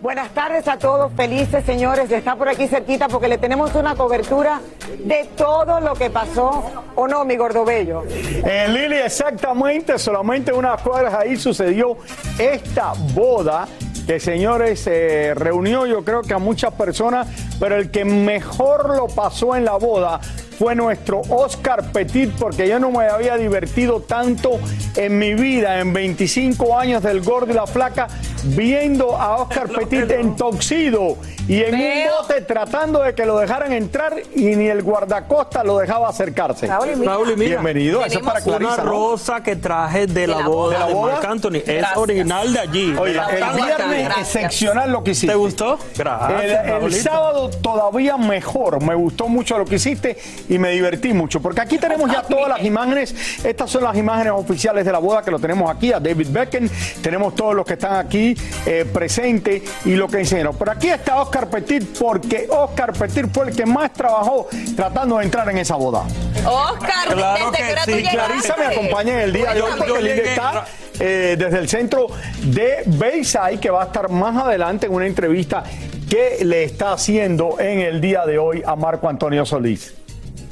Buenas tardes a todos, felices señores de estar por aquí cerquita porque le tenemos una cobertura de todo lo que pasó, ¿o no, mi gordo bello? En Lili, exactamente, solamente unas cuadras ahí sucedió esta boda que señores eh, reunió yo creo que a muchas personas, pero el que mejor lo pasó en la boda fue nuestro Oscar Petit, porque yo no me había divertido tanto en mi vida, en 25 años del gordo y la flaca, viendo a Oscar Petit en toxido y en un bote tratando de que lo dejaran entrar y ni el guardacosta lo dejaba acercarse. Raúl, y mira. Raúl, y mira, Bienvenido, eso es para una Clarisa. ¿no? rosa que traje de, la, boda ¿De la de boda? Marc Anthony. Es original de allí. Oye, de el viernes Gracias. excepcional lo que hiciste. ¿Te gustó? Gracias. El, sábado todavía mejor, me gustó mucho lo que hiciste y me divertí mucho, porque aquí tenemos ya todas las imágenes, estas son las imágenes oficiales de la boda que lo tenemos aquí, a David Beckham, tenemos todos los que están aquí eh, presentes y lo que enseñaron. Pero aquí está Oscar Petit, porque Oscar Petit fue el que más trabajó tratando de entrar en esa boda. Oscar, Claro desde que sí. Clarisa me acompaña en el día de hoy porque llegué- está eh, desde el centro de Bayside, que va a estar más adelante en una entrevista que le está haciendo en el día de hoy a Marco Antonio Solís.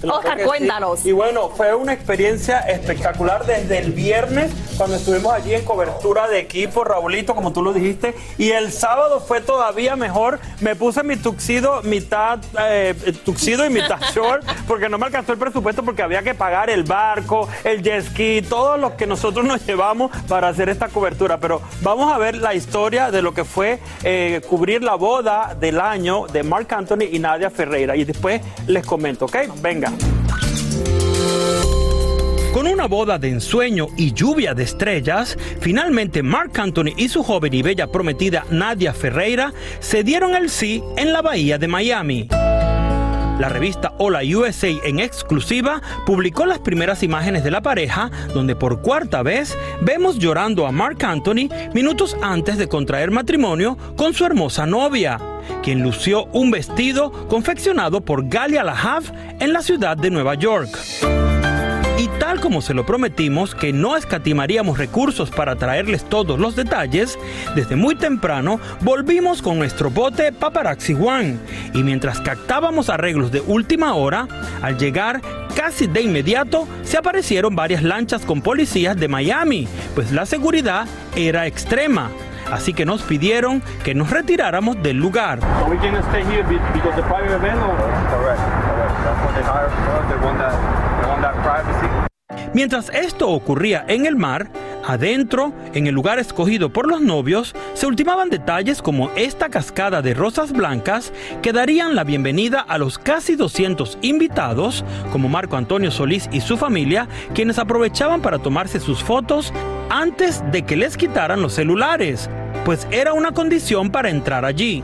Oscar, sí. cuéntanos. Y bueno, fue una experiencia espectacular desde el viernes, cuando estuvimos allí en cobertura de equipo, Raulito, como tú lo dijiste. Y el sábado fue todavía mejor. Me puse mi tuxido, mitad eh, tuxido y mitad short, porque no me alcanzó el presupuesto, porque había que pagar el barco, el jet ski, todo lo que nosotros nos llevamos para hacer esta cobertura. Pero vamos a ver la historia de lo que fue eh, cubrir la boda del año de Mark Anthony y Nadia Ferreira. Y después les comento, ¿ok? Venga. Con una boda de ensueño y lluvia de estrellas, finalmente Mark Anthony y su joven y bella prometida Nadia Ferreira se dieron el sí en la bahía de Miami. La revista Hola USA en exclusiva publicó las primeras imágenes de la pareja, donde por cuarta vez vemos llorando a Mark Anthony minutos antes de contraer matrimonio con su hermosa novia, quien lució un vestido confeccionado por Galia Lahav en la ciudad de Nueva York. Tal como se lo prometimos que no escatimaríamos recursos para traerles todos los detalles, desde muy temprano volvimos con nuestro bote Paparazzi One. Y mientras captábamos arreglos de última hora, al llegar casi de inmediato se aparecieron varias lanchas con policías de Miami, pues la seguridad era extrema. Así que nos pidieron que nos retiráramos del lugar. Mientras esto ocurría en el mar, adentro, en el lugar escogido por los novios, se ultimaban detalles como esta cascada de rosas blancas que darían la bienvenida a los casi 200 invitados, como Marco Antonio Solís y su familia, quienes aprovechaban para tomarse sus fotos antes de que les quitaran los celulares, pues era una condición para entrar allí.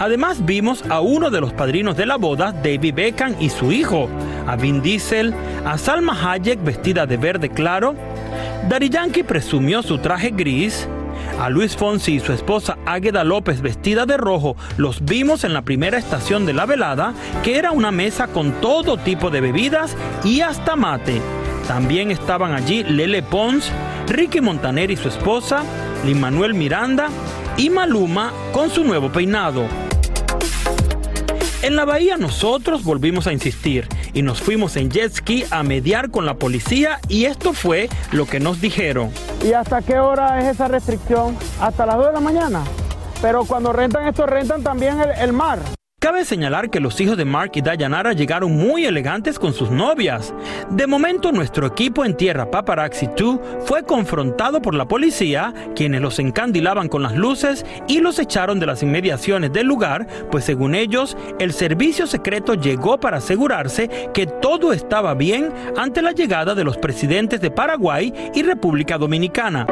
Además vimos a uno de los padrinos de la boda, David Beckham y su hijo, a Vin Diesel, a Salma Hayek vestida de verde claro, Daddy Yankee presumió su traje gris, a Luis Fonsi y su esposa Águeda López vestida de rojo los vimos en la primera estación de la velada, que era una mesa con todo tipo de bebidas y hasta mate. También estaban allí Lele Pons, Ricky Montaner y su esposa, Lin Manuel Miranda y Maluma con su nuevo peinado. En la bahía nosotros volvimos a insistir y nos fuimos en jet ski a mediar con la policía y esto fue lo que nos dijeron. ¿Y hasta qué hora es esa restricción? Hasta las 2 de la mañana. Pero cuando rentan esto, rentan también el, el mar. Cabe señalar que los hijos de Mark y Dayanara llegaron muy elegantes con sus novias. De momento, nuestro equipo en tierra Paparazzi 2 fue confrontado por la policía, quienes los encandilaban con las luces y los echaron de las inmediaciones del lugar, pues según ellos, el servicio secreto llegó para asegurarse que todo estaba bien ante la llegada de los presidentes de Paraguay y República Dominicana.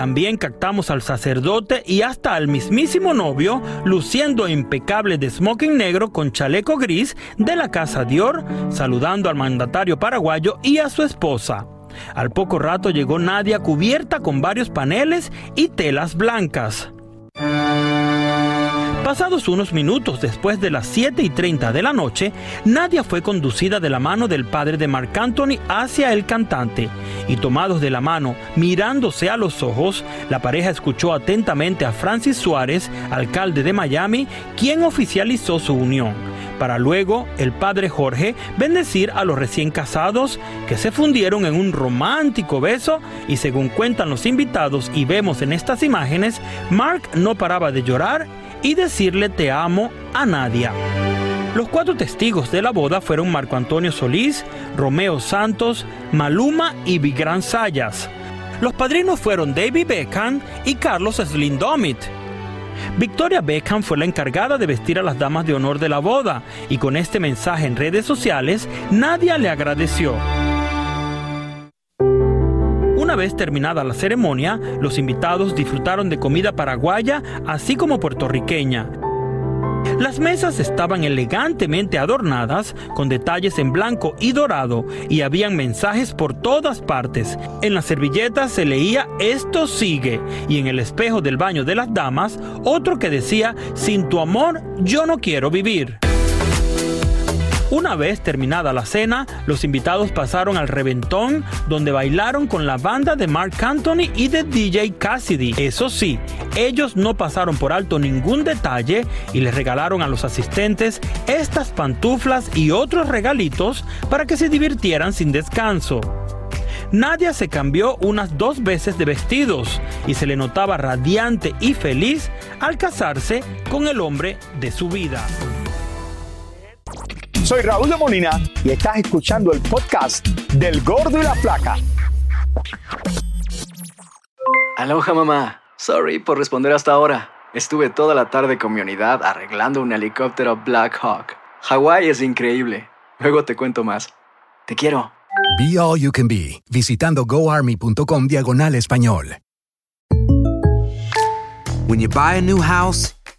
También captamos al sacerdote y hasta al mismísimo novio luciendo impecable de smoking negro con chaleco gris de la casa Dior, saludando al mandatario paraguayo y a su esposa. Al poco rato llegó Nadia cubierta con varios paneles y telas blancas. Pasados unos minutos después de las 7 y 30 de la noche, Nadia fue conducida de la mano del padre de Marc Anthony hacia el cantante. Y tomados de la mano, mirándose a los ojos, la pareja escuchó atentamente a Francis Suárez, alcalde de Miami, quien oficializó su unión, para luego el padre Jorge bendecir a los recién casados que se fundieron en un romántico beso y según cuentan los invitados y vemos en estas imágenes, Mark no paraba de llorar y decirle te amo a Nadia. Los cuatro testigos de la boda fueron Marco Antonio Solís, Romeo Santos, Maluma y Vigran Sayas. Los padrinos fueron David Beckham y Carlos Slindomit. Victoria Beckham fue la encargada de vestir a las damas de honor de la boda y con este mensaje en redes sociales Nadia le agradeció. Una vez terminada la ceremonia, los invitados disfrutaron de comida paraguaya así como puertorriqueña. Las mesas estaban elegantemente adornadas con detalles en blanco y dorado y habían mensajes por todas partes. En las servilletas se leía esto sigue y en el espejo del baño de las damas otro que decía sin tu amor yo no quiero vivir. Una vez terminada la cena, los invitados pasaron al reventón donde bailaron con la banda de Mark Anthony y de DJ Cassidy. Eso sí, ellos no pasaron por alto ningún detalle y les regalaron a los asistentes estas pantuflas y otros regalitos para que se divirtieran sin descanso. Nadia se cambió unas dos veces de vestidos y se le notaba radiante y feliz al casarse con el hombre de su vida. Soy Raúl de Molina y estás escuchando el podcast del Gordo y la Flaca. Aloha mamá. Sorry por responder hasta ahora. Estuve toda la tarde con mi unidad arreglando un helicóptero Black Hawk. Hawái es increíble. Luego te cuento más. Te quiero. Be All You Can Be, visitando goarmy.com diagonal español. When you buy a new house,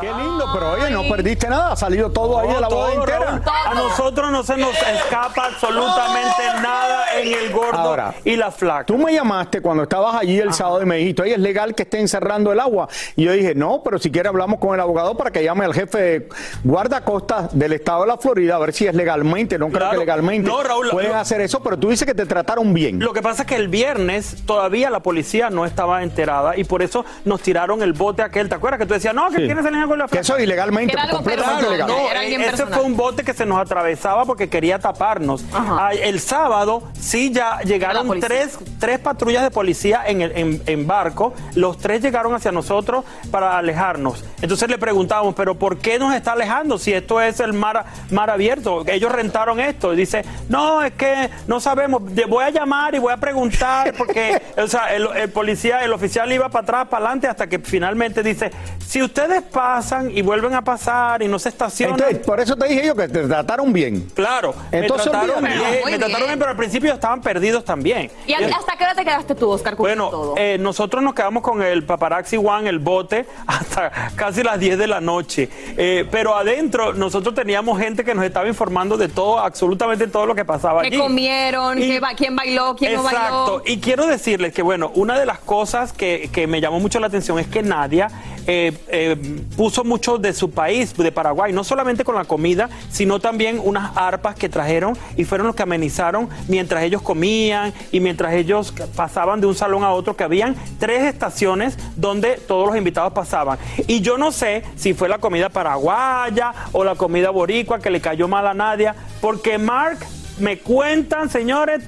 Qué lindo, pero oye, no perdiste nada, ha salido todo ahí de la boda entera. Raúl. A nosotros no se nos escapa absolutamente nada en el gordo Ahora, y la flaca. Tú me llamaste cuando estabas allí el sábado y me dijiste, oye, es legal que esté encerrando el agua. Y yo dije, no, pero si quiere hablamos con el abogado para que llame al jefe de guardacostas del estado de la Florida a ver si es legalmente. No creo Claro. que legalmente No, Raúl, pueden hacer eso, pero tú dices que te trataron bien. Lo que pasa es que el viernes todavía la policía no estaba enterada y por eso nos tiraron el bote aquel. ¿Te acuerdas que tú decías, no, que Sí. tienes el con la Que eso ilegalmente, Era completamente personal, ilegal. No, Era eh, ese personal. fue un bote que se nos atravesaba porque quería taparnos. Ajá. Ah, el sábado sí ya llegaron tres, tres patrullas de policía en, el, en, en barco. Los tres llegaron hacia nosotros para alejarnos. Entonces le preguntábamos, pero ¿por qué nos está alejando si esto es el mar, mar abierto? Ellos rentaron esto. Y dice, no, es que no sabemos. Voy a llamar y voy a preguntar porque, o sea, el, el policía, el oficial iba para atrás, para adelante hasta que finalmente dice, si ustedes pasan y vuelven a pasar y no se estacionan... Entonces, por eso te dije yo que te trataron bien. Claro, Entonces, me trataron bien, me trataron bien. bien, pero al principio estaban perdidos también. ¿Y a- Eh, hasta qué hora te quedaste tú, Oscar? con bueno, todo? eh, nosotros nos quedamos con el paparazzi One, el bote, hasta casi las 10 de la noche. Eh, pero adentro nosotros teníamos gente que nos estaba informando de todo, absolutamente todo lo que pasaba ¿Qué allí. comieron? Y- ¿Qué ba- ¿Quién bailó? ¿Quién no Exacto. bailó? Y quiero decirles que, bueno, una de las cosas que, que me llamó mucho la atención es que Nadia eh, eh, puso mucho de su país, de Paraguay, no solamente con la comida, sino también unas arpas que trajeron y fueron los que amenizaron mientras ellos comían y mientras ellos pasaban de un salón a otro, que habían tres estaciones donde todos los invitados pasaban. Y yo no sé si fue la comida paraguaya o la comida boricua que le cayó mal a Nadia, porque Mark me cuentan, señores,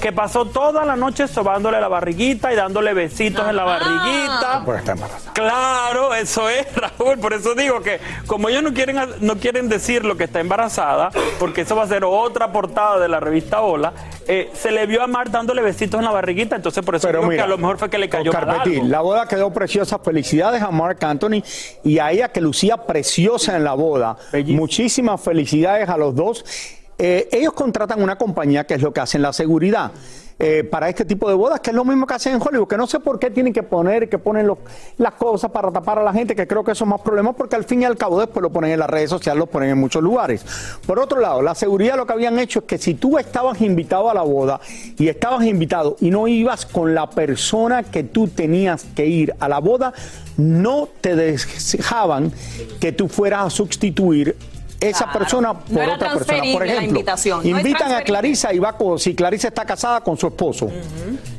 que pasó toda la noche sobándole la barriguita y dándole besitos en la barriguita. Por estar embarazada. Claro, eso es, Raúl. Por eso digo que como ellos no quieren, no quieren decir lo que está embarazada, porque eso va a ser otra portada de la revista Hola, se le vio a Mar dándole besitos en la barriguita, entonces por eso mira, que a lo mejor fue que le cayó algo. la boda quedó preciosa. Felicidades a Mark Anthony y a ella que lucía preciosa en la boda. Muchísimas felicidades a los dos. Eh, ellos contratan una compañía que es lo que hacen la seguridad. eh, para este tipo de bodas, que es lo mismo que hacen en Hollywood, que no sé por qué tienen que poner, que ponen las cosas para tapar a la gente, que creo que eso es más problema, porque al fin y al cabo después lo ponen en las redes sociales, lo ponen en muchos lugares. Por otro lado, la seguridad lo que habían hecho es que si tú estabas invitado a la boda y estabas invitado y no ibas con la persona que tú tenías que ir a la boda, no te dejaban que tú fueras a sustituir esa Claro. persona por otra persona. Por ejemplo, invitan a. Clarisa y va con, si Clarisa está casada con su esposo.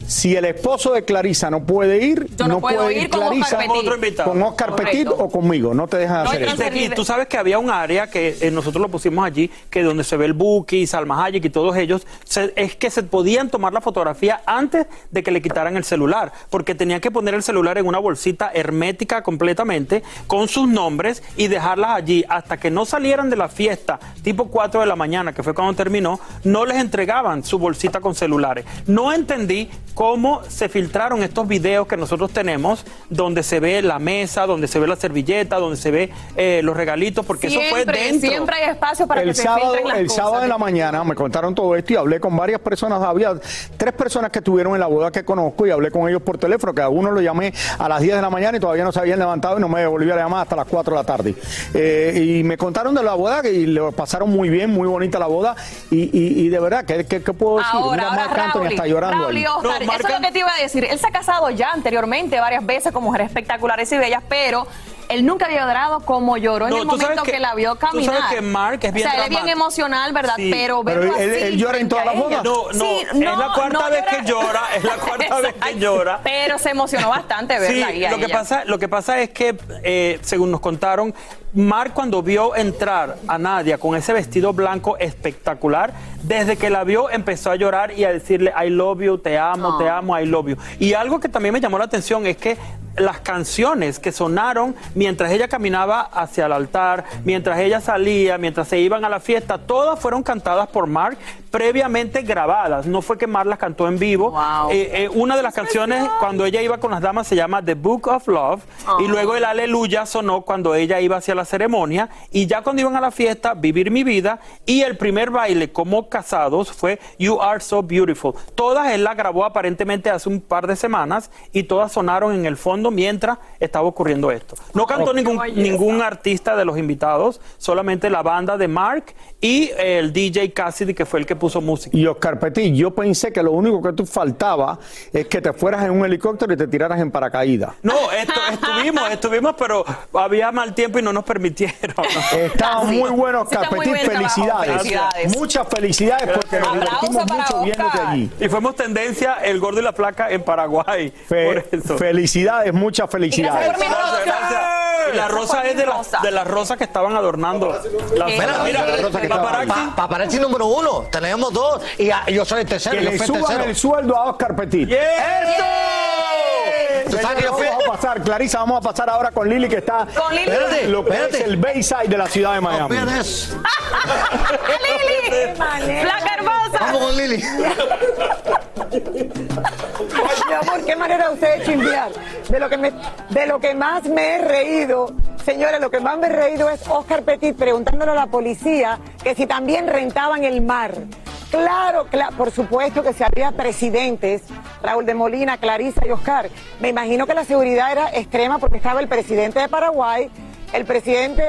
Si el esposo de Clarisa no puede ir, Yo no no, puedo puede ir ir con Oscar Clarisa. Otro invitado. con Oscar Correcto. Petit o conmigo. No te dejan No hacer eso. tú sabes que había un área que eh, nosotros lo pusimos allí, que donde se ve el Buki, Salma Hayek y todos ellos, se- es que se podían tomar la fotografía antes de que le quitaran el celular, porque tenían que poner el celular en una bolsita hermética completamente, con sus nombres y dejarlas allí hasta que no salieran de la fiesta, tipo 4 de la mañana, que fue cuando terminó, no les entregaban su bolsita con celulares. No entendí cómo se filtraron estos videos que nosotros tenemos, donde se ve la mesa, donde se ve la servilleta, donde se ve eh, los regalitos, porque eso fue Siempre, dentro. siempre hay espacio para el que se sábado, filtren las el cosas. sábado en la mañana me contaron todo esto y hablé con varias personas. Había tres personas que estuvieron en la boda que conozco y hablé con ellos por teléfono, que a uno lo llamé a las 10 de la mañana y todavía no se habían levantado y no me volví a llamar hasta las 4 de la tarde. Eh, y me contaron de la boda y lo pasaron muy bien, muy bonita la boda. Y, y- y de verdad, ¿qué, qué- qué puedo decir? Ahora, Mira, ahora, Marc Anthony Raúl, está llorando Raúl ahí. No, eso es lo que te iba a decir. Él se ha casado ya anteriormente varias veces con mujeres espectaculares y bellas, pero él nunca había llorado como lloró en No, el momento que, que- la vio tú sabes caminar. que Marc es bien O sea, él es bien emocional, ¿verdad? Sí. Pero, Pero él- así él llora en todas las bodas. No, no, Sí, es la no, cuarta no vez llora. que llora, es la cuarta vez que llora. Pero se emocionó bastante Sí, verla ahí a lo que, ella. pasa, lo que pasa es que, eh, según nos contaron, Mark cuando vio entrar a Nadia con ese vestido blanco espectacular, desde que la vio empezó a llorar y a decirle I love you, te amo, te amo, I love you. Y algo que también me llamó la atención es que las canciones que sonaron mientras ella caminaba hacia el altar, mientras ella salía, mientras se iban a la fiesta, todas fueron cantadas por Mark, previamente grabadas. No fue que Mar las cantó en vivo. Eh, eh, una de las canciones cuando ella iba con las damas se llama The Book of Love y luego el Aleluya sonó cuando ella iba hacia la ceremonia y ya cuando iban a la fiesta, Vivir mi vida y el primer baile como casados fue You Are So Beautiful. Todas él las grabó aparentemente hace un par de semanas y todas sonaron en el fondo mientras estaba ocurriendo esto. No cantó ningún, ningún artista de los invitados, solamente la banda de Mark y el DJ Cassidy que fue el que puso música. Y Oscar Petit, yo pensé que lo único que tú faltaba es que te fueras en un helicóptero y te tiraras en paracaídas. No, esto, estuvimos, estuvimos, pero había mal tiempo y no nos permitieron. Estaba muy bueno, Oscar Petit, felicidades. Muchas felicidades porque nos divertimos mucho viendo de allí. Y fuimos tendencia el gordo y la placa en Paraguay. por eso. Felicidades, muchas felicidades. Y la rosa es de, de las rosas que estaban adornando. La mira, mira, la rosa que pa, paparazzi número uno. Tenemos dos. Y yo soy el tercero. Que le suban el sueldo a Oscar Petit. ¡Eso! vamos a pasar, Clarisa, vamos a pasar ahora con Lili que está con Lili. Espérate, lo que es el Bayside de la ciudad de Miami. No, Lili, flaca hermosa. Vamos con Lili. Mi amor, qué manera usted de chimbear. De lo, que me, de lo que más me he reído, señores, lo que más me he reído es Oscar Petit preguntándole a la policía que si también rentaban el mar. Claro, por supuesto que si había presidentes, Raúl de Molina, Clarisa y Oscar. Me imagino que la seguridad era extrema porque estaba el presidente de Paraguay, el presidente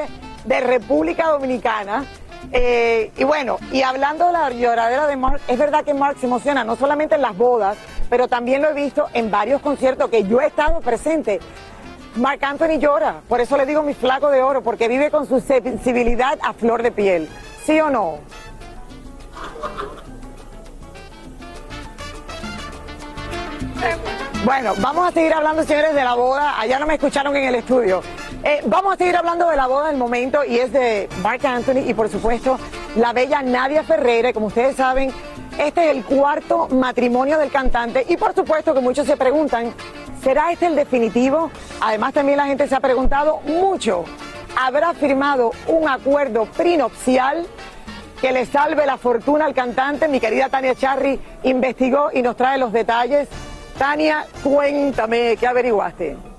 de República Dominicana. Eh, y bueno, y hablando de la lloradera de Mark, es verdad que Mark se emociona no solamente en las bodas, pero también lo he visto en varios conciertos que yo he estado presente. Mark Anthony llora, por eso le digo mi flaco de oro, porque vive con su sensibilidad a flor de piel. ¿Sí o no? Bueno, vamos a seguir hablando, señores, de la boda. Allá no me escucharon en el estudio. Eh, vamos a seguir hablando de la boda del momento y es de Mark Anthony y, por supuesto, la bella Nadia Ferreira. Como ustedes saben, este es el cuarto matrimonio del cantante y, por supuesto, que muchos se preguntan, ¿será este el definitivo? Además, también la gente se ha preguntado mucho. ¿Habrá firmado un acuerdo prenupcial? que le salve la fortuna al cantante. Mi querida Tania Charry investigó y nos trae los detalles. Tania, cuéntame, ¿qué averiguaste?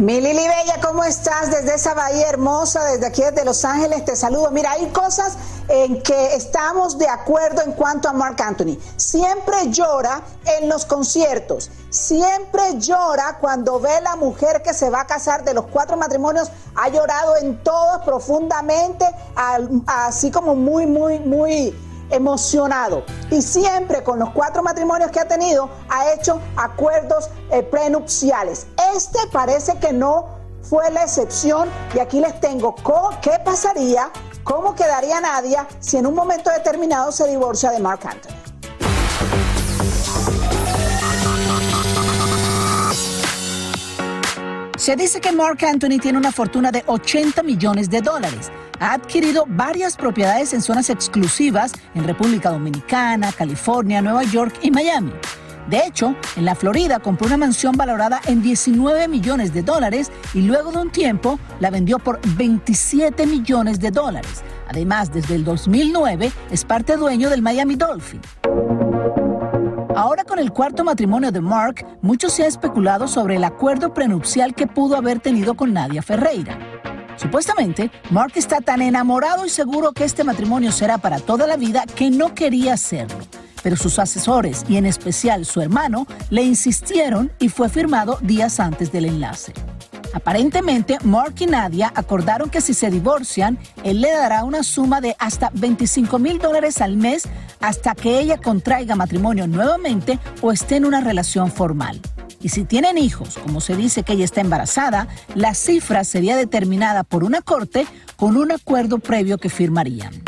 Mi Lili Bella, ¿cómo estás? Desde esa bahía hermosa, desde aquí desde Los Ángeles, te saludo. Mira, hay cosas en que estamos de acuerdo en cuanto a Mark Anthony. Siempre llora en los conciertos, siempre llora cuando ve la mujer que se va a casar de los cuatro matrimonios, ha llorado en todos profundamente, así como muy, muy, muy emocionado y siempre con los cuatro matrimonios que ha tenido ha hecho acuerdos eh, prenupciales. Este parece que no fue la excepción y aquí les tengo qué pasaría, cómo quedaría Nadia si en un momento determinado se divorcia de Mark Anthony. Se dice que Mark Anthony tiene una fortuna de 80 millones de dólares ha adquirido varias propiedades en zonas exclusivas en República Dominicana, California, Nueva York y Miami. De hecho, en la Florida compró una mansión valorada en 19 millones de dólares y luego de un tiempo la vendió por 27 millones de dólares. Además, desde el 2009 es parte dueño del Miami Dolphin. Ahora con el cuarto matrimonio de Mark, mucho se ha especulado sobre el acuerdo prenupcial que pudo haber tenido con Nadia Ferreira. Supuestamente, Mark está tan enamorado y seguro que este matrimonio será para toda la vida que no quería hacerlo. Pero sus asesores, y en especial su hermano, le insistieron y fue firmado días antes del enlace. Aparentemente, Mark y Nadia acordaron que si se divorcian, él le dará una suma de hasta 25 mil dólares al mes hasta que ella contraiga matrimonio nuevamente o esté en una relación formal. Y si tienen hijos, como se dice que ella está embarazada, la cifra sería determinada por una corte con un acuerdo previo que firmarían.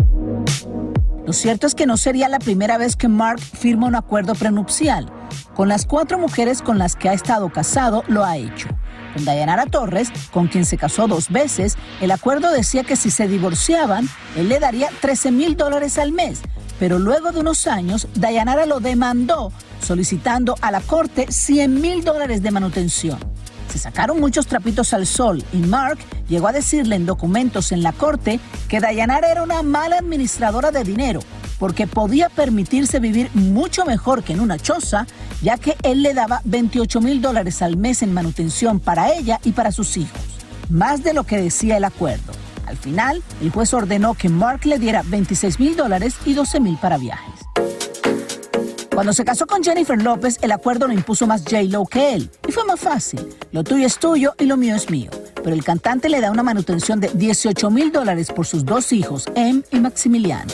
Lo cierto es que no sería la primera vez que Mark firma un acuerdo prenupcial. Con las cuatro mujeres con las que ha estado casado, lo ha hecho. Con Dayanara Torres, con quien se casó dos veces, el acuerdo decía que si se divorciaban, él le daría 13 mil dólares al mes. Pero luego de unos años, Dayanara lo demandó solicitando a la corte 100 mil dólares de manutención. Se sacaron muchos trapitos al sol y Mark llegó a decirle en documentos en la corte que Dayanara era una mala administradora de dinero porque podía permitirse vivir mucho mejor que en una choza, ya que él le daba 28 mil dólares al mes en manutención para ella y para sus hijos, más de lo que decía el acuerdo. Al final, el juez ordenó que Mark le diera 26 mil dólares y 12 mil para viajes. Cuando se casó con Jennifer López, el acuerdo lo impuso más J-Lo que él. Y fue más fácil. Lo tuyo es tuyo y lo mío es mío. Pero el cantante le da una manutención de 18 mil dólares por sus dos hijos, Em y Maximiliano.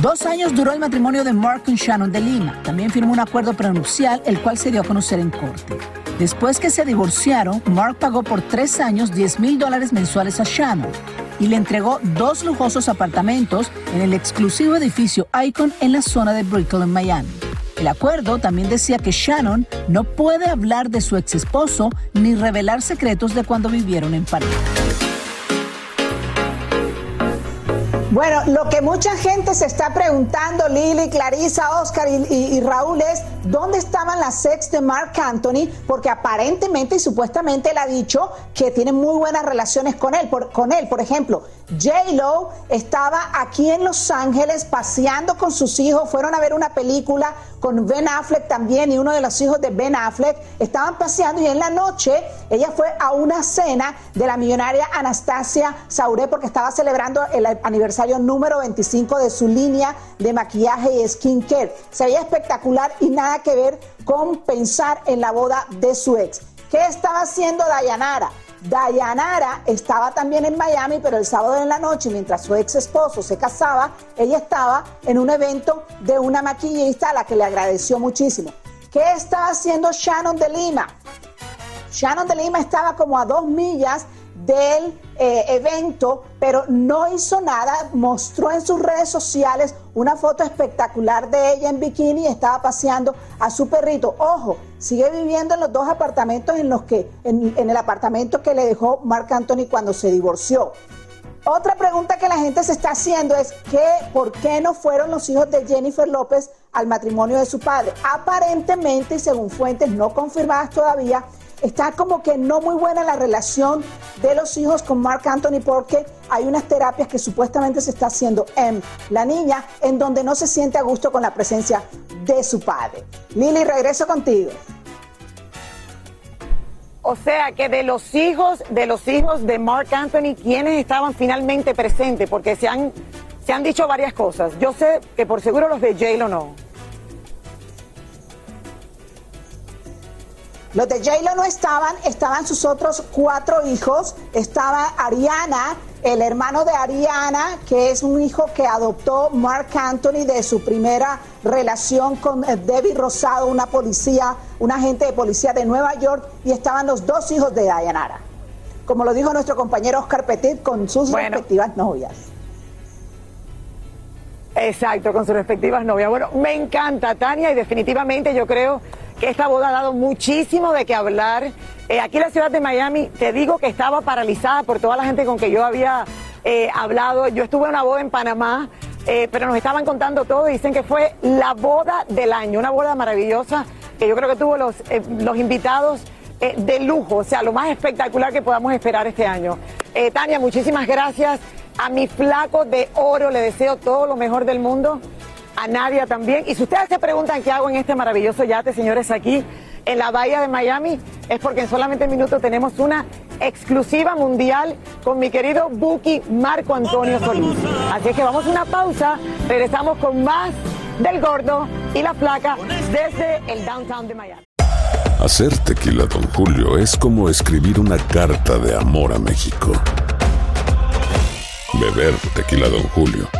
Dos años duró el matrimonio de Mark con Shannon de Lima. También firmó un acuerdo prenupcial, el cual se dio a conocer en corte. Después que se divorciaron, Mark pagó por tres años 10 mil dólares mensuales a Shannon y le entregó dos lujosos apartamentos en el exclusivo edificio Icon en la zona de Brickell en Miami. El acuerdo también decía que Shannon no puede hablar de su ex esposo ni revelar secretos de cuando vivieron en pareja. Bueno, lo que mucha gente se está preguntando, Lili, Clarisa, Oscar y, Raúl, es dónde estaban las ex de Mark Anthony, porque aparentemente y supuestamente él ha dicho que tiene muy buenas relaciones con él. Por, con él, por ejemplo, J-Lo estaba aquí en Los Ángeles paseando con sus hijos, fueron a ver una película con Ben Affleck también y uno de los hijos de Ben Affleck estaban paseando y en la noche ella fue a una cena de la millonaria Anastasia Sauré porque estaba celebrando el aniversario número 25 de su línea de maquillaje y skincare. Se veía espectacular y nada que ver con pensar en la boda de su ex. ¿Qué estaba haciendo Dayanara? Dayanara estaba también en Miami, pero el sábado en la noche, mientras su ex esposo se casaba, ella estaba en un evento de una maquillista a la que le agradeció muchísimo. ¿Qué estaba haciendo Shannon de Lima? Shannon de Lima estaba como a dos millas del eh, evento, pero no hizo nada, mostró en sus redes sociales una foto espectacular de ella en bikini y estaba paseando a su perrito. Ojo, sigue viviendo en los dos apartamentos en los que, en, el apartamento que le dejó Marc Anthony cuando se divorció. Otra pregunta que la gente se está haciendo es que, ¿por qué no fueron los hijos de Jennifer López al matrimonio de su padre? Aparentemente, y según fuentes no confirmadas todavía, está como que no muy buena la relación de los hijos con Mark Anthony porque hay unas terapias que supuestamente se está haciendo en la niña en donde no se siente a gusto con la presencia de su padre. Lili, regreso contigo. O sea que de los hijos, de los hijos de Mark Anthony, ¿quiénes estaban finalmente presentes? Porque se han, se han dicho varias cosas. Yo sé que por seguro los de J-Lo no. Los de J-Lo no estaban, estaban sus otros cuatro hijos. Estaba Ariana, el hermano de Ariana, que es un hijo que adoptó Mark Anthony de su primera relación con Debbie Rosado, una policía, un agente de policía de Nueva York, y estaban los dos hijos de Dayanara. Como lo dijo nuestro compañero Oscar Petit, con sus bueno. respectivas novias. Exacto, con sus respectivas novias. Bueno, me encanta, Tania, y definitivamente yo creo que esta boda ha dado muchísimo de qué hablar. Eh, aquí en la ciudad de Miami, te digo que estaba paralizada por toda la gente con que yo había eh, hablado. Yo estuve en una boda en Panamá, eh, pero nos estaban contando todo y dicen que fue la boda del año, una boda maravillosa que yo creo que tuvo los, los invitados de lujo, o sea, lo más espectacular que podamos esperar este año. Tania, muchísimas gracias. A mi flaco de oro le deseo todo lo mejor del mundo a Nadia también. Y si ustedes se preguntan qué hago en este maravilloso yate, señores, aquí en la bahía de Miami, es porque en solamente minutos tenemos una exclusiva mundial con mi querido Buki Marco Antonio Solís. Así es que vamos a una pausa, regresamos con más del gordo y la placa desde el downtown de Miami. Hacer tequila, don Julio, es como escribir una carta de amor a México. Beber tequila, don Julio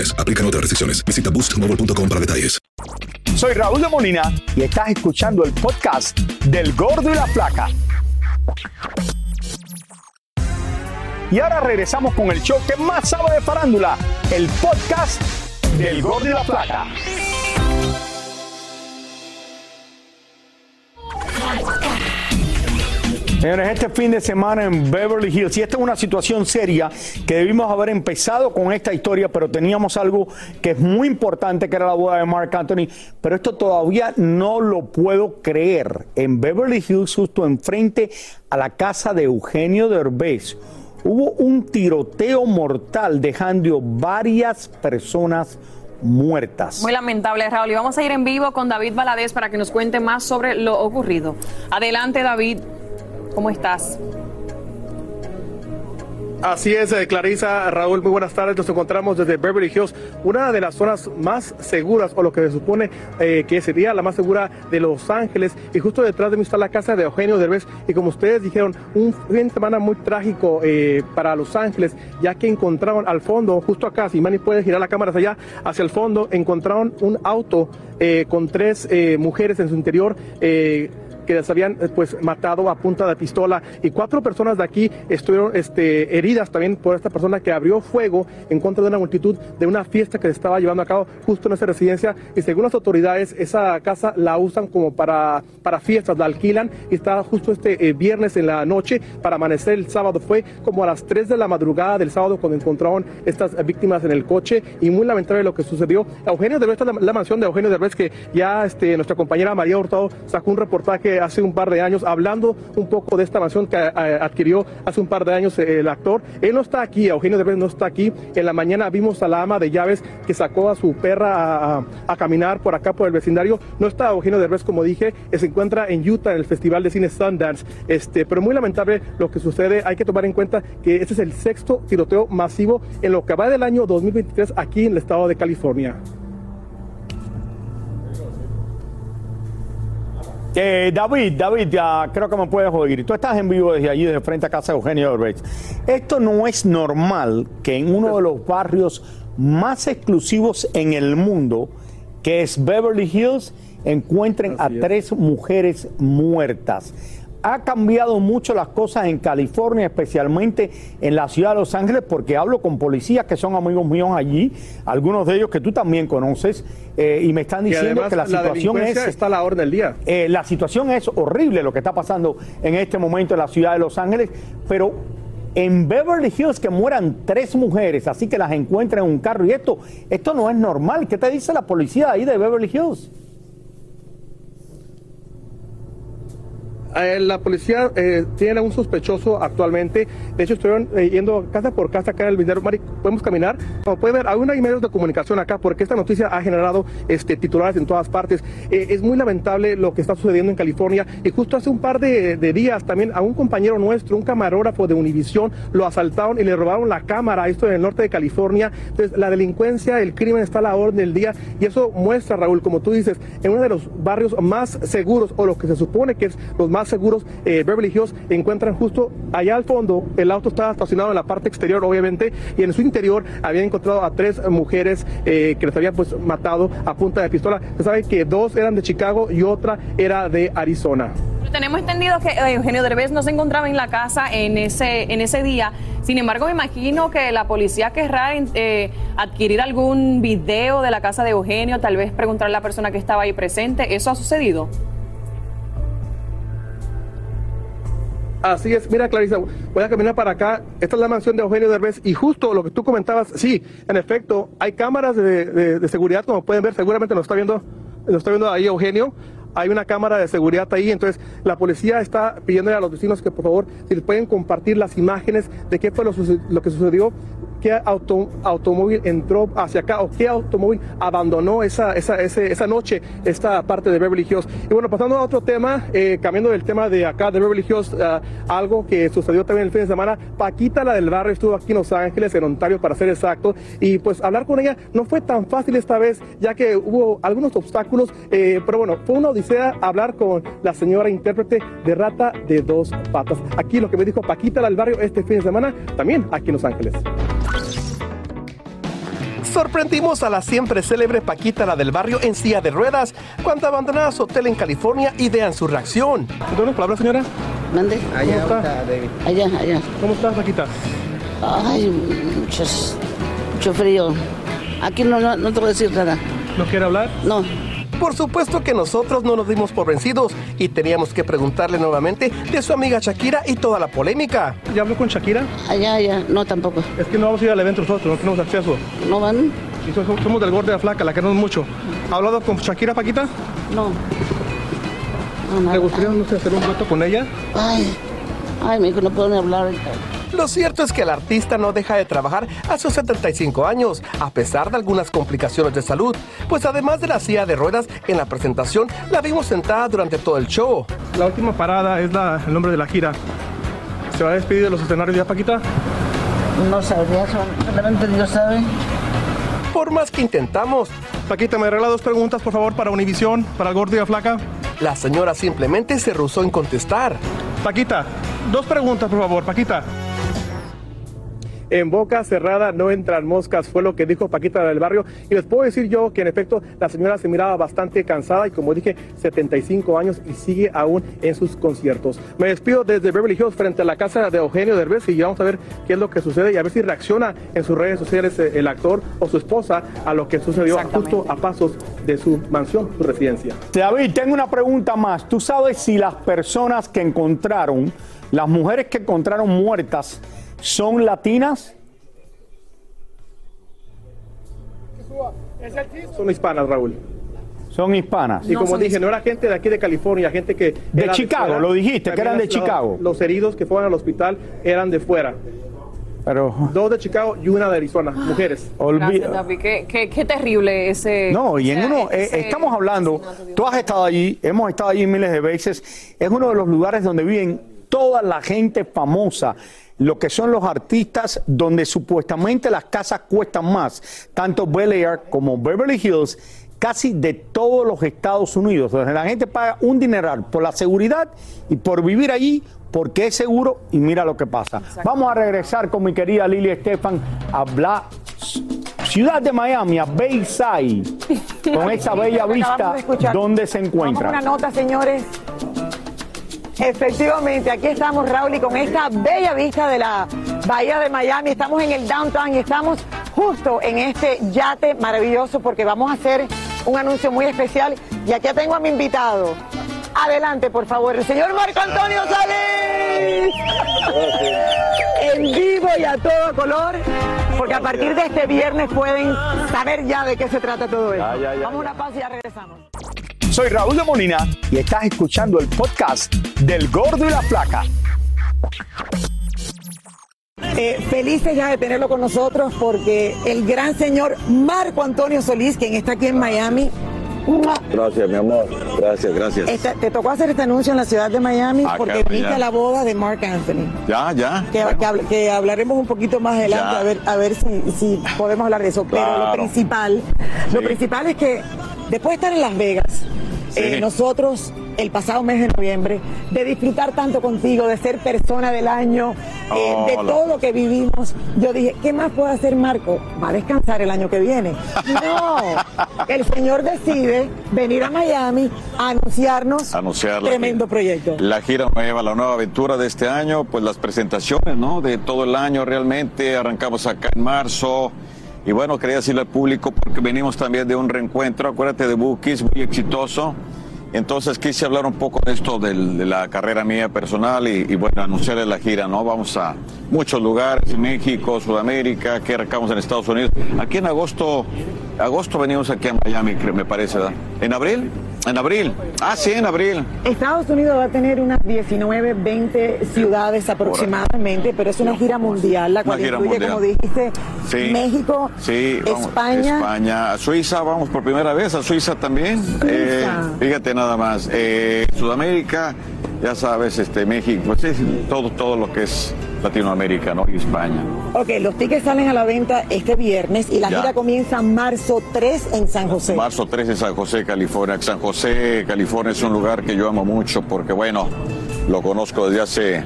Aplican otras restricciones. Visita boostmobile.com para detalles. Soy Raúl de Molina y estás escuchando el podcast del Gordo y la Flaca. Y ahora regresamos con el show que más sabe de farándula, el podcast del Gordo y la Flaca. Señores, este fin de semana en Beverly Hills, y esta es una situación seria que debimos haber empezado con esta historia, pero teníamos algo que es muy importante, que era la boda de Mark Anthony, pero esto todavía no lo puedo creer. En Beverly Hills, justo enfrente a la casa de Eugenio Derbez, hubo un tiroteo mortal dejando varias personas muertas. Muy lamentable, Raúl. Y vamos a ir en vivo con David Valadez para que nos cuente más sobre lo ocurrido. Adelante, David. ¿Cómo estás? Así es, eh, Clarisa, Raúl, muy buenas tardes. Nos encontramos desde Beverly Hills, una de las zonas más seguras, o lo que se supone eh, que sería la más segura de Los Ángeles. Y justo detrás de mí está la casa de Eugenio Derbez. Y como ustedes dijeron, un fin de semana muy trágico eh, para Los Ángeles, ya que encontraron al fondo, justo acá, si Manny puede girar la cámara hacia allá, hacia el fondo, encontraron un auto con tres mujeres en su interior que les habían pues matado a punta de pistola. Y cuatro personas de aquí estuvieron este, heridas también por esta persona que abrió fuego en contra de una multitud de una fiesta que se estaba llevando a cabo justo en esa residencia. Y según las autoridades esa casa la usan como para, para fiestas, la alquilan y está justo este eh, viernes en la noche para amanecer el sábado. Fue como a las 3 de la madrugada del sábado cuando encontraron estas víctimas en el coche y muy lamentable lo que sucedió. Eugenio Derbez, esta es la, mansión de Eugenio Derbez que ya este, nuestra compañera María Hurtado sacó un reportaje hace un par de años hablando un poco de esta mansión que eh, adquirió hace un par de años eh, el actor. Él no está aquí, Eugenio Derbez no está aquí. En la mañana vimos a la ama de llaves que sacó a su perra a, a caminar por acá por el vecindario. No está Eugenio Derbez, como dije, se encuentra en Utah en el Festival de Cine Sundance. Este, pero muy lamentable lo que sucede. Hay que tomar en cuenta que este es el sexto tiroteo masivo en lo que va del año 2023 aquí en el estado de California. Eh, David, David, ya creo que me puedes oír. Tú estás en vivo desde allí, desde frente a casa de Eugenio Derbez. Esto no es normal que en uno de los barrios más exclusivos en el mundo, que es Beverly Hills, encuentren a tres mujeres muertas. Ha cambiado mucho las cosas en California, especialmente en la ciudad de Los Ángeles, porque hablo con policías que son amigos míos allí, algunos de ellos que tú también conoces, eh, y me están diciendo que la la situación es está a la orden del día. eh, la situación es horrible lo que está pasando en este momento en la ciudad de Los Ángeles, pero en Beverly Hills que mueran tres mujeres, así que las encuentran en un carro y esto, esto no es normal. ¿Qué te dice la policía ahí de Beverly Hills? Eh, la policía eh, tiene a un sospechoso actualmente. De hecho, estuvieron eh, yendo casa por casa acá en el video. Mari, podemos caminar. Como puede ver, hay medios de comunicación acá porque esta noticia ha generado este, titulares en todas partes. Eh, es muy lamentable lo que está sucediendo en California. Y justo hace un par de, de días también a un compañero nuestro, un camarógrafo de Univisión, lo asaltaron y le robaron la cámara. Esto en el norte de California. Entonces, la delincuencia, el crimen está a la orden del día. Y eso muestra, Raúl, como tú dices, en uno de los barrios más seguros o lo que se supone que es los más seguros, eh, Beverly Hills, encuentran justo allá al fondo, el auto estaba estacionado en la parte exterior, obviamente, y en su interior habían encontrado a tres mujeres eh, que les habían pues matado a punta de pistola. Se sabe que dos eran de Chicago y otra era de Arizona. Tenemos entendido que eh, Eugenio Derbez no se encontraba en la casa en ese, en ese día. Sin embargo, me imagino que la policía querrá eh, adquirir algún video de la casa de Eugenio, tal vez preguntarle a la persona que estaba ahí presente. ¿Eso ha sucedido? Así es, mira Clarisa, voy a caminar para acá. Esta es la mansión de Eugenio Derbez y justo lo que tú comentabas, sí, en efecto, hay cámaras de, seguridad, como pueden ver, seguramente nos está viendo, nos está viendo ahí Eugenio. Hay una cámara de seguridad ahí, entonces la policía está pidiéndole a los vecinos que por favor, si les pueden compartir las imágenes de qué fue lo, lo que sucedió, qué auto- automóvil entró hacia acá o qué automóvil abandonó esa, esa, esa noche esta parte de Beverly Hills. Y bueno, pasando a otro tema, eh, cambiando del tema de acá de Beverly Hills, ah, algo que sucedió también el fin de semana, Paquita, la del barrio, estuvo aquí en Los Ángeles, en Ontario para ser exacto, y pues hablar con ella no fue tan fácil esta vez, ya que hubo algunos obstáculos, eh, pero bueno, fue una odisea hablar con la señora intérprete de Rata de Dos Patas. Aquí lo que me dijo Paquita, la del barrio, este fin de semana, también aquí en Los Ángeles. Sorprendimos a la siempre célebre Paquita, la del barrio, en silla de ruedas, cuando abandonaba su hotel en California y vean su reacción. ¿Dónde palabra, señora? Mande. ¿Cómo está? Allá, allá. ¿Cómo estás, Paquita? Ay, muchos, mucho frío. Aquí no, no, no te voy a decir nada. ¿No quiere hablar? No. Por supuesto que nosotros no nos dimos por vencidos y teníamos que preguntarle nuevamente de su amiga Shakira y toda la polémica. ¿Ya habló con Shakira? Allá, allá. No, tampoco. Es que no vamos a ir al evento nosotros, no tenemos acceso. ¿No van? Y so- somos del gordo de la flaca, la queremos mucho. ¿Ha hablado con Shakira, Paquita? No. ¿Le gustaría no sé, hacer un dueto con ella? Ay, ay, mi hijo, no puedo ni hablar ahorita. Lo cierto es que el artista no deja de trabajar a sus 75 años, a pesar de algunas complicaciones de salud, pues además de la silla de ruedas en la presentación, la vimos sentada durante todo el show. La última parada es la- el nombre de la gira. ¿Se va a despedir de los escenarios ya, Paquita? No sabría, solamente Dios sabe. Por más que intentamos, Paquita, ¿me arregla dos preguntas, por favor, para Univisión, para el gordo y la flaca? la señora simplemente se rehusó en contestar. Paquita, dos preguntas, por favor, Paquita. En boca cerrada no entran moscas, fue lo que dijo Paquita del barrio. Y les puedo decir yo que en efecto la señora se miraba bastante cansada y como dije, 75 años y sigue aún en sus conciertos. Me despido desde Beverly Hills frente a la casa de Eugenio Derbez y vamos a ver qué es lo que sucede y a ver si reacciona en sus redes sociales eh, el actor o su esposa a lo que sucedió justo a pasos de su mansión, su residencia. David, tengo una pregunta más. ¿Tú sabes si las personas que encontraron, las mujeres que encontraron muertas, son latinas? Son hispanas, Raúl. Son hispanas. Y como dije, no era gente de aquí de California, gente que... De Chicago, fuera. lo dijiste, que eran de Chicago. Los heridos que fueron al hospital eran de fuera. Pero... Dos de Chicago y una de Arizona, mujeres. Gracias, David. Qué, qué- qué terrible ese. No, y en o sea, uno, eh, ese- estamos hablando, tú has estado allí, hemos estado allí miles de veces, es uno de los lugares donde viven toda la gente famosa, lo que son los artistas, donde supuestamente las casas cuestan más, tanto Bel Air como Beverly Hills, casi de todos los Estados Unidos, donde la gente paga un dineral por la seguridad y por vivir allí, porque es seguro y mira lo que pasa. Vamos a regresar con mi querida Lili Estefan a hablar Ciudad de Miami, a Bayside, con esa bella vista donde se Vamos encuentra. una nota, señores. Efectivamente, aquí estamos, Raúl, y con esta bella vista de la Bahía de Miami. Estamos en el downtown y estamos justo en este yate maravilloso porque vamos a hacer un anuncio muy especial. Y aquí tengo a mi invitado. Adelante, por favor, el señor Marco Antonio Salís. En vivo y a todo color, porque a partir de este viernes pueden saber ya de qué se trata todo esto. Vamos a una pausa y ya regresamos. Soy Raúl de Molina y estás escuchando el podcast del Gordo y la Flaca. Eh, felices ya de tenerlo con nosotros porque el gran señor Marco Antonio Solís, quien está aquí en Miami. Gracias, mi amor. Gracias, gracias. Esta- te tocó hacer este anuncio en la ciudad de Miami Acá porque a la boda de Mark Anthony. Ya, ya. Que, que habl- que hablaremos un poquito más adelante Ya. a ver, a ver si, si podemos hablar de eso. Pero lo principal, lo principal es que después de estar en Las Vegas, eh, nosotros el pasado mes de noviembre, de disfrutar tanto contigo, de ser persona del año, eh, de Hola. todo lo que vivimos, yo dije, ¿qué más puede hacer Marco? Va a descansar el año que viene. No, el señor decide venir a Miami a anunciarnos Anunciar tremendo proyecto. La gira me lleva a la nueva aventura de este año, pues las presentaciones, ¿no? De todo el año realmente. Arrancamos acá en marzo. Y bueno, quería decirle al público porque venimos también de un reencuentro, acuérdate de Bookies, muy exitoso. Entonces quise hablar un poco de esto de la carrera mía personal y, bueno, anunciarles la gira, ¿no? Vamos a muchos lugares, México, Sudamérica, que arrancamos en Estados Unidos. Aquí en agosto, agosto venimos aquí a Miami, me parece, ¿verdad? ¿En abril? En abril. Ah, sí, en abril. Estados Unidos va a tener unas 19, 20 ciudades aproximadamente, pero es una gira mundial, la cual incluye, como dijiste, Sí. México, Sí, vamos, España. España, Suiza, vamos por primera vez a Suiza también. Eh, fíjate nada más. Eh, Sudamérica, ya sabes, este México, pues sí, todo, todo lo que es Latinoamérica, ¿no? Y España. Ok, los tickets salen a la venta este viernes y la Ya. gira comienza marzo 3 en San José. Marzo 3 en San José, California. San José, California es un lugar que yo amo mucho porque, bueno, lo conozco desde hace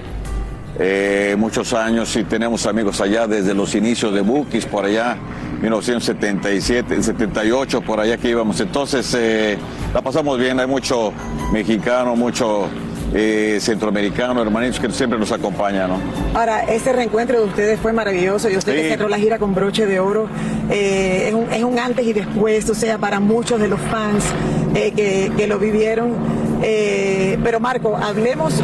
eh, muchos años y tenemos amigos allá desde los inicios de Bookies, por allá, 1977, 78, por allá que íbamos. Entonces, eh, la pasamos bien, hay mucho mexicano, mucho eh, centroamericano, hermanitos que siempre nos acompañan, ¿no? Ahora, este reencuentro de ustedes fue maravilloso. Yo sé que Sí. cerró la gira con broche de oro. Eh, es, un, es un antes y después, o sea, para muchos de los fans eh, que, que lo vivieron. Pero Marco, hablemos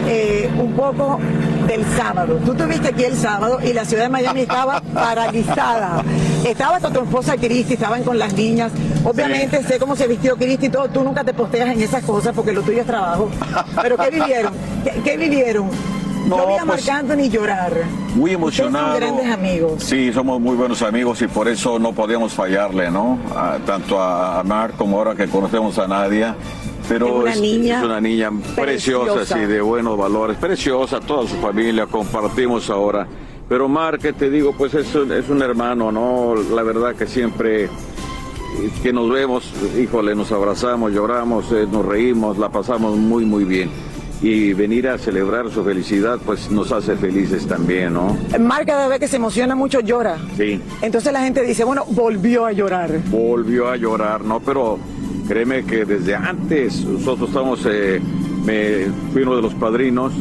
un poco del sábado. Tú estuviste aquí el sábado y la ciudad de Miami estaba paralizada. Estaba con tu esposa Cristi, estaban con las niñas. Obviamente sé cómo se vistió Cristi y todo. Tú nunca te posteas en esas cosas porque lo tuyo es trabajo. Pero ¿qué vivieron? ¿Qué, qué vivieron? Yo vi a Marc pues- Anthony llorar. Muy Ustedes emocionado. son grandes amigos. Sí, somos muy buenos amigos y por eso no podíamos fallarle, ¿no? A- tanto a, a Mark como ahora que conocemos a Nadia. Pero Es una niña es una niña preciosa, preciosa. sí, de buenos valores, preciosa, toda su familia, compartimos ahora. Pero Mark, que te digo, pues es un, es un hermano, ¿no? La verdad que siempre eh, que nos vemos, híjole, nos abrazamos, lloramos, eh, nos reímos, la pasamos muy, muy bien. Y venir a celebrar su felicidad, pues nos hace felices también, ¿no? Marc cada vez que se emociona mucho llora. Sí. Entonces la gente dice, bueno, volvió a llorar. volvió a llorar, ¿no? Pero créeme que desde antes, nosotros estamos, eh, me, fui uno de los padrinos,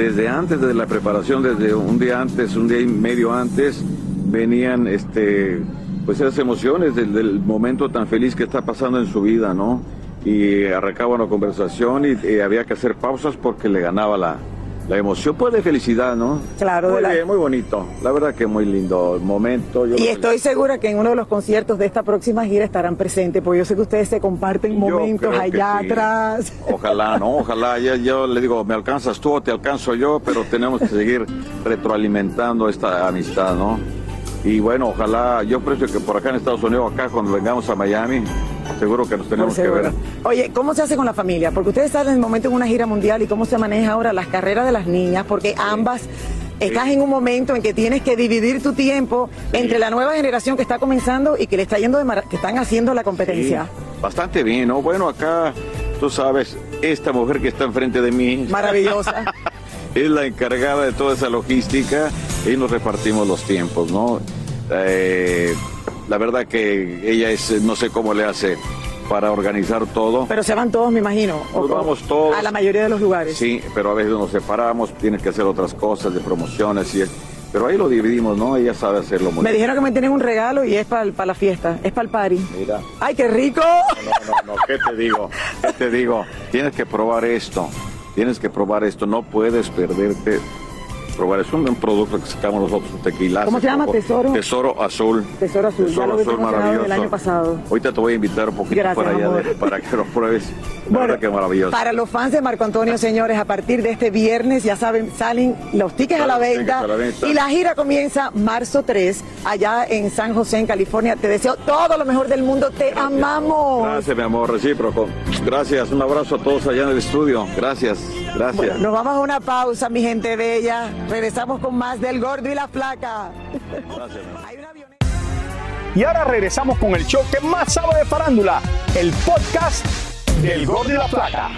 desde antes de la preparación, desde un día antes, un día y medio antes, venían, este, pues esas emociones del, momento tan feliz que está pasando en su vida, ¿no? Y arrancaba una conversación y, y había que hacer pausas porque le ganaba la, la emoción, pues de felicidad, ¿no? Claro, muy de la- bien, muy bonito. La verdad que muy lindo el momento. Yo Y estoy segura que en uno de los conciertos de esta próxima gira estarán presentes, porque yo sé que ustedes se comparten momentos allá sí. atrás. Ojalá, ¿no? Ojalá. Ya, yo le digo, me alcanzas tú o te alcanzo yo, pero tenemos que seguir retroalimentando esta amistad, ¿no? Y bueno, ojalá, yo pienso que por acá en Estados Unidos, acá cuando vengamos a Miami, seguro que nos tenemos que ver. Oye, ¿cómo se hace con la familia? Porque ustedes salen en el momento en una gira mundial y cómo se maneja ahora las carreras de las niñas, porque ambas estás en un momento en que tienes que dividir tu tiempo entre la nueva generación que está comenzando y que le está yendo de mara- que están haciendo la competencia. Sí, bastante bien, ¿no? Bueno, acá, tú sabes, esta mujer que está enfrente de mí. Maravillosa. es la encargada de toda esa logística y nos repartimos los tiempos, ¿no? Eh, la verdad que ella es, no sé cómo le hace para organizar todo. Pero se van todos, me imagino. Nos vamos todos. A la mayoría de los lugares. Sí, pero a veces nos separamos, tienes que hacer otras cosas de promociones y pero ahí lo dividimos, ¿no? Ella sabe hacerlo muy Me bien. dijeron que me tienen un regalo y es para la fiesta, es para el party. Mira. ¡Ay, qué rico! No, no, no, ¿qué te digo? ¿Qué te digo? Tienes que probar esto. Tienes que probar esto. No puedes perderte. Probar. Es un, un producto que sacamos nosotros, un tequila. ¿Cómo se llama? ¿Tesoro? Tesoro azul. Tesoro azul, Tesoro azul maravilloso. el año pasado. Ahorita te voy a invitar un poquito Gracias, para allá de- para que lo pruebes. Verdad que maravilloso. Para los fans de Marco Antonio, señores, a partir de este viernes, ya saben, salen los tickets a la Salen los venta. tickets a la venta. Y la gira comienza marzo 3, allá en San José, en California. Te deseo todo lo mejor del mundo. Te amamos. Gracias, mi amor, recíproco. Gracias, un abrazo a todos allá en el estudio. Gracias, gracias. Bueno, nos vamos a una pausa, mi gente bella. Regresamos con más del gordo y la flaca. Y ahora regresamos con el show que más sabe de farándula, el podcast del Gordo y la Flaca.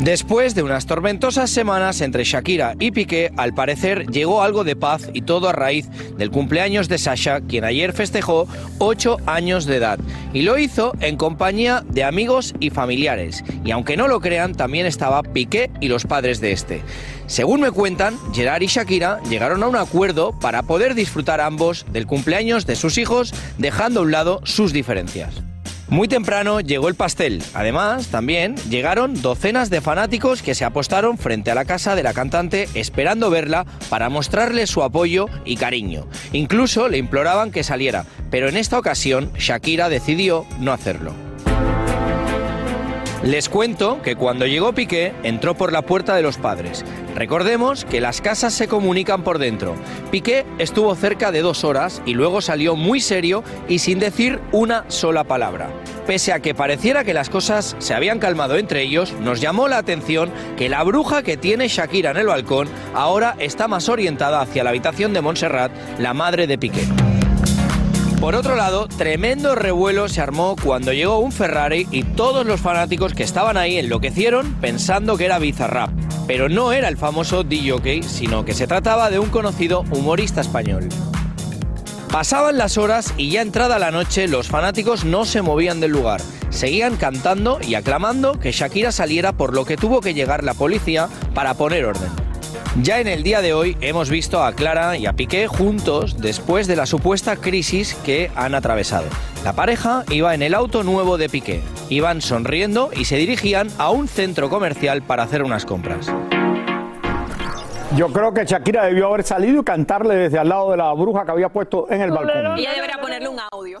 Después de unas tormentosas semanas entre Shakira y Piqué, al parecer llegó algo de paz y todo a raíz del cumpleaños de Sasha, quien ayer festejó 8 años de edad. Y lo hizo en compañía de amigos y familiares. Y aunque no lo crean, también estaba Piqué y los padres de este. Según me cuentan, Gerard y Shakira llegaron a un acuerdo para poder disfrutar ambos del cumpleaños de sus hijos, dejando a un lado sus diferencias. Muy temprano llegó el pastel. Además, también llegaron docenas de fanáticos que se apostaron frente a la casa de la cantante esperando verla para mostrarle su apoyo y cariño. Incluso le imploraban que saliera, pero en esta ocasión Shakira decidió no hacerlo. Les cuento que cuando llegó Piqué entró por la puerta de los padres. Recordemos que las casas se comunican por dentro. Piqué estuvo cerca de dos horas y luego salió muy serio y sin decir una sola palabra. Pese a que pareciera que las cosas se habían calmado entre ellos, nos llamó la atención que la bruja que tiene Shakira en el balcón ahora está más orientada hacia la habitación de Montserrat, la madre de Piqué. Por otro lado, tremendo revuelo se armó cuando llegó un Ferrari y todos los fanáticos que estaban ahí enloquecieron pensando que era Bizarrap. Pero no era el famoso DJ, sino que se trataba de un conocido humorista español. Pasaban las horas y ya entrada la noche los fanáticos no se movían del lugar. Seguían cantando y aclamando que Shakira saliera por lo que tuvo que llegar la policía para poner orden. Ya en el día de hoy hemos visto a Clara y a Piqué juntos después de la supuesta crisis que han atravesado. La pareja iba en el auto nuevo de Piqué. Iban sonriendo y se dirigían a un centro comercial para hacer unas compras. Yo creo que Shakira debió haber salido y cantarle desde al lado de la bruja que había puesto en el balcón. Ella debería ponerle un audio.